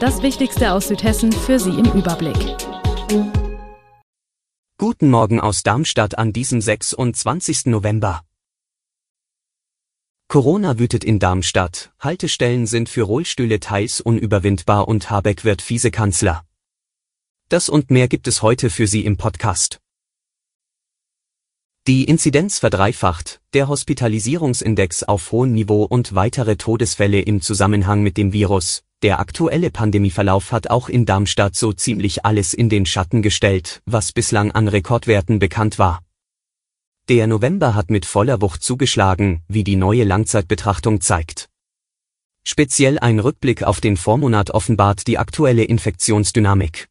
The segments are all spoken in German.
Das Wichtigste aus Südhessen für Sie im Überblick. Guten Morgen aus Darmstadt an diesem 26. November. Corona wütet in Darmstadt, Haltestellen sind für Rollstühle teils unüberwindbar und Habeck wird Vizekanzler. Das und mehr gibt es heute für Sie im Podcast. Die Inzidenz verdreifacht, der Hospitalisierungsindex auf hohem Niveau und weitere Todesfälle im Zusammenhang mit dem Virus, der aktuelle Pandemieverlauf hat auch in Darmstadt so ziemlich alles in den Schatten gestellt, was bislang an Rekordwerten bekannt war. Der November hat mit voller Wucht zugeschlagen, wie die neue Langzeitbetrachtung zeigt. Speziell ein Rückblick auf den Vormonat offenbart die aktuelle Infektionsdynamik.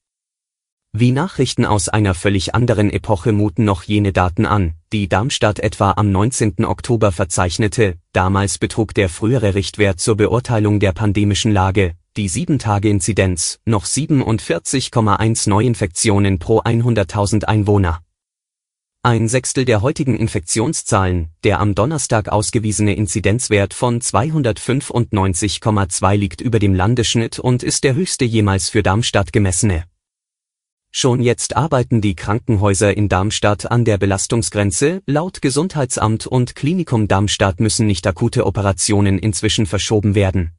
Wie Nachrichten aus einer völlig anderen Epoche muten noch jene Daten an, die Darmstadt etwa am 19. Oktober verzeichnete, damals betrug der frühere Richtwert zur Beurteilung der pandemischen Lage, die 7-Tage-Inzidenz, noch 47,1 Neuinfektionen pro 100.000 Einwohner. Ein Sechstel der heutigen Infektionszahlen, der am Donnerstag ausgewiesene Inzidenzwert von 295,2 liegt über dem Landesschnitt und ist der höchste jemals für Darmstadt gemessene. Schon jetzt arbeiten die Krankenhäuser in Darmstadt an der Belastungsgrenze, laut Gesundheitsamt und Klinikum Darmstadt müssen nicht akute Operationen inzwischen verschoben werden.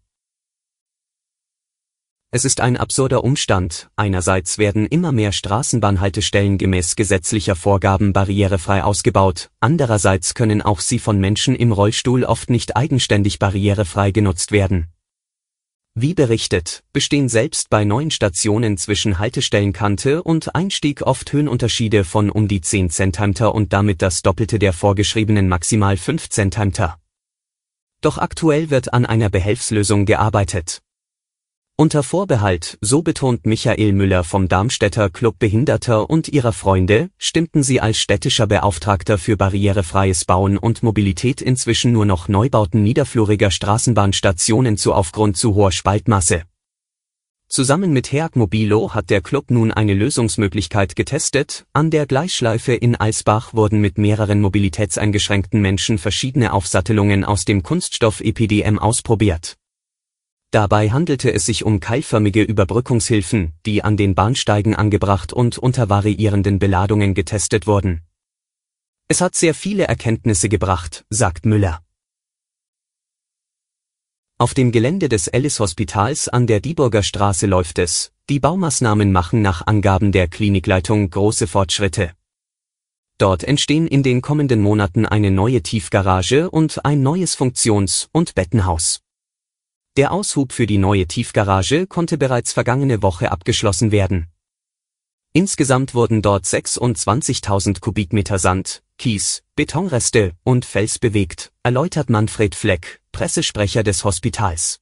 Es ist ein absurder Umstand, einerseits werden immer mehr Straßenbahnhaltestellen gemäß gesetzlicher Vorgaben barrierefrei ausgebaut, andererseits können auch sie von Menschen im Rollstuhl oft nicht eigenständig barrierefrei genutzt werden. Wie berichtet, bestehen selbst bei neuen Stationen zwischen Haltestellenkante und Einstieg oft Höhenunterschiede von um die 10 cm und damit das Doppelte der vorgeschriebenen maximal 5 cm. Doch aktuell wird an einer Behelfslösung gearbeitet. Unter Vorbehalt, so betont Michael Müller vom Darmstädter Club Behinderter und ihrer Freunde, stimmten sie als städtischer Beauftragter für barrierefreies Bauen und Mobilität inzwischen nur noch Neubauten niederfluriger Straßenbahnstationen zu aufgrund zu hoher Spaltmasse. Zusammen mit Herg Mobilo hat der Club nun eine Lösungsmöglichkeit getestet, an der Gleisschleife in Alsbach wurden mit mehreren mobilitätseingeschränkten Menschen verschiedene Aufsattelungen aus dem Kunststoff EPDM ausprobiert Dabei handelte es sich um keilförmige Überbrückungshilfen, die an den Bahnsteigen angebracht und unter variierenden Beladungen getestet wurden. Es hat sehr viele Erkenntnisse gebracht, sagt Müller. Auf dem Gelände des Ellis-Hospitals an der Dieburger Straße läuft es, die Baumaßnahmen machen nach Angaben der Klinikleitung große Fortschritte. Dort entstehen in den kommenden Monaten eine neue Tiefgarage und ein neues Funktions- und Bettenhaus. Der Aushub für die neue Tiefgarage konnte bereits vergangene Woche abgeschlossen werden. Insgesamt wurden dort 26.000 Kubikmeter Sand, Kies, Betonreste und Fels bewegt, erläutert Manfred Fleck, Pressesprecher des Hospitals.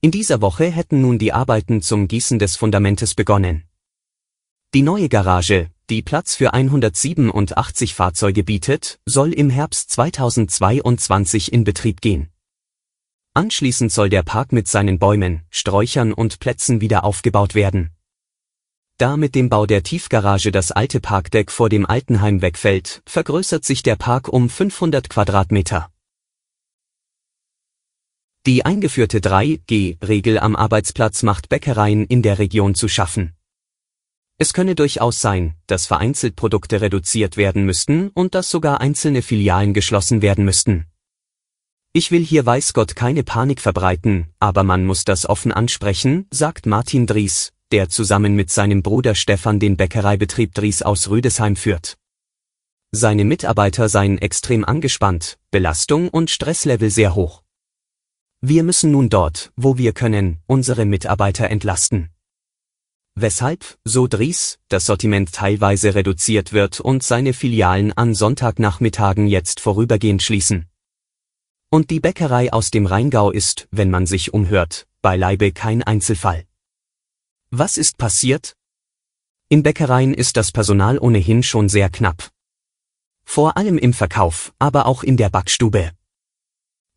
In dieser Woche hätten nun die Arbeiten zum Gießen des Fundamentes begonnen. Die neue Garage, die Platz für 187 Fahrzeuge bietet, soll im Herbst 2022 in Betrieb gehen. Anschließend soll der Park mit seinen Bäumen, Sträuchern und Plätzen wieder aufgebaut werden. Da mit dem Bau der Tiefgarage das alte Parkdeck vor dem Altenheim wegfällt, vergrößert sich der Park um 500 Quadratmeter. Die eingeführte 3G-Regel am Arbeitsplatz macht Bäckereien in der Region zu schaffen. Es könne durchaus sein, dass vereinzelt Produkte reduziert werden müssten und dass sogar einzelne Filialen geschlossen werden müssten. Ich will hier weiß Gott keine Panik verbreiten, aber man muss das offen ansprechen, sagt Martin Dries, der zusammen mit seinem Bruder Stefan den Bäckereibetrieb Dries aus Rüdesheim führt. Seine Mitarbeiter seien extrem angespannt, Belastung und Stresslevel sehr hoch. Wir müssen nun dort, wo wir können, unsere Mitarbeiter entlasten. Weshalb, so Dries, das Sortiment teilweise reduziert wird und seine Filialen an Sonntagnachmittagen jetzt vorübergehend schließen. Und die Bäckerei aus dem Rheingau ist, wenn man sich umhört, beileibe kein Einzelfall. Was ist passiert? In Bäckereien ist das Personal ohnehin schon sehr knapp. Vor allem im Verkauf, aber auch in der Backstube.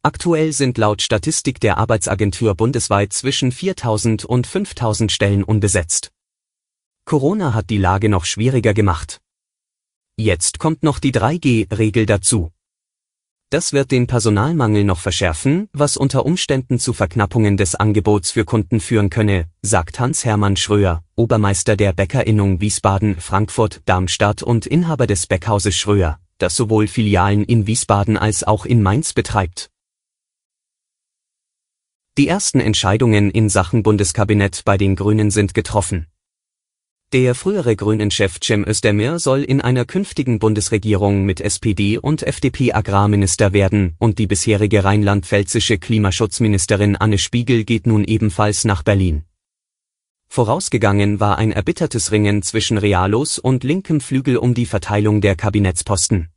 Aktuell sind laut Statistik der Arbeitsagentur bundesweit zwischen 4000 und 5000 Stellen unbesetzt. Corona hat die Lage noch schwieriger gemacht. Jetzt kommt noch die 3G-Regel dazu. Das wird den Personalmangel noch verschärfen, was unter Umständen zu Verknappungen des Angebots für Kunden führen könne, sagt Hans-Hermann Schröer, Obermeister der Bäckerinnung Wiesbaden, Frankfurt, Darmstadt und Inhaber des Bäckhauses Schröer, das sowohl Filialen in Wiesbaden als auch in Mainz betreibt. Die ersten Entscheidungen in Sachen Bundeskabinett bei den Grünen sind getroffen. Der frühere Grünen-Chef Cem Özdemir soll in einer künftigen Bundesregierung mit SPD und FDP Agrarminister werden und die bisherige rheinland-pfälzische Klimaschutzministerin Anne Spiegel geht nun ebenfalls nach Berlin. Vorausgegangen war ein erbittertes Ringen zwischen Realos und linkem Flügel um die Verteilung der Kabinettsposten.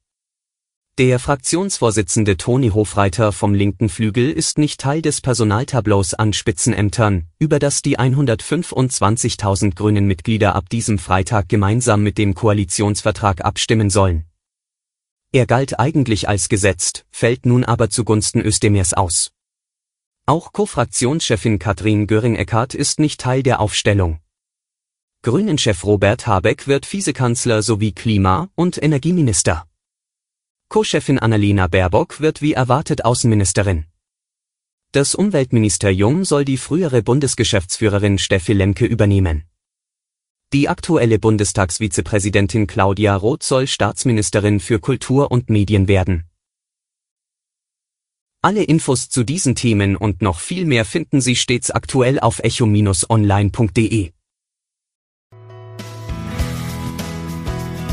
Der Fraktionsvorsitzende Toni Hofreiter vom linken Flügel ist nicht Teil des Personaltableaus an Spitzenämtern, über das die 125.000 grünen Mitglieder ab diesem Freitag gemeinsam mit dem Koalitionsvertrag abstimmen sollen. Er galt eigentlich als gesetzt, fällt nun aber zugunsten Özdemirs aus. Auch Co-Fraktionschefin Katrin Göring-Eckardt ist nicht Teil der Aufstellung. Grünen-Chef Robert Habeck wird Vizekanzler sowie Klima- und Energieminister. Co-Chefin Annalena Baerbock wird wie erwartet Außenministerin. Das Umweltministerium soll die frühere Bundesgeschäftsführerin Steffi Lemke übernehmen. Die aktuelle Bundestagsvizepräsidentin Claudia Roth soll Staatsministerin für Kultur und Medien werden. Alle Infos zu diesen Themen und noch viel mehr finden Sie stets aktuell auf echo-online.de.